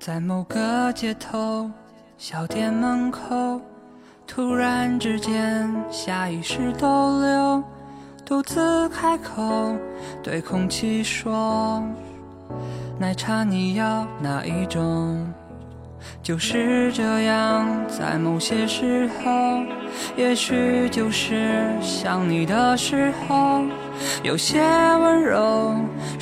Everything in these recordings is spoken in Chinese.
在某个街头小店门口，突然之间下意识逗留，独自开口对空气说：“奶茶你要哪一种？”就是这样，在某些时候，也许就是想你的时候，有些温柔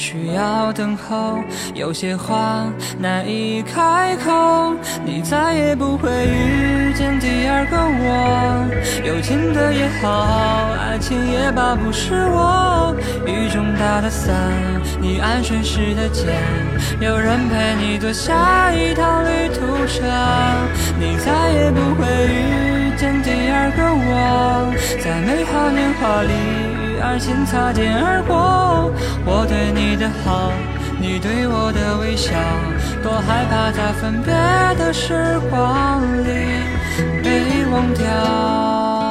需要等候，有些话难以开口，你再也不会遇见第二个我。有情的也好，爱情也罢，不是我。雨中打的伞，你安睡时的肩，有人陪你坐下一趟旅途。车，你再也不会遇见第二个我，在美好年华里与爱情擦肩而过。我对你的好，你对我的微笑，多害怕在分别的时光里被忘掉。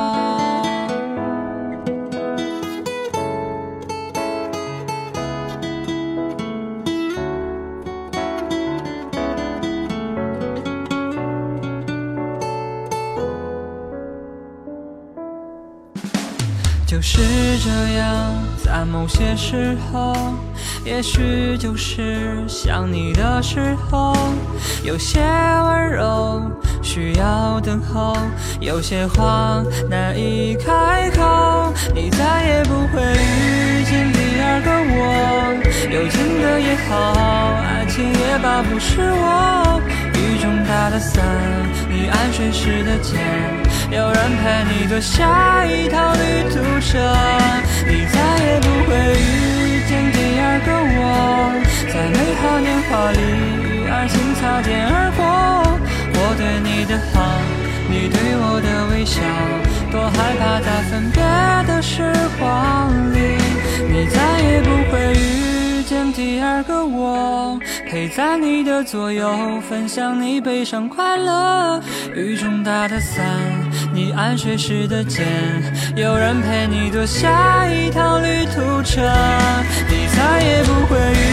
就是这样，在某些时候，也许就是想你的时候，有些温柔需要等候，有些话难以开口，你再也不会遇见第二个我。有情的也好，爱情也罢，不是我。雨中打的伞，你安睡时的肩。有人陪你坐下一趟旅途车，你再也不会遇见第二个我，在美好年华里与爱情擦肩而过。我对你的好，你对我的微笑，多害怕在分别的时光里，你再也不会遇见第二个我，陪在你的左右，分享你悲伤快乐。雨中打的伞。你安睡时的肩，有人陪你坐下一趟旅途车，你再也不会遇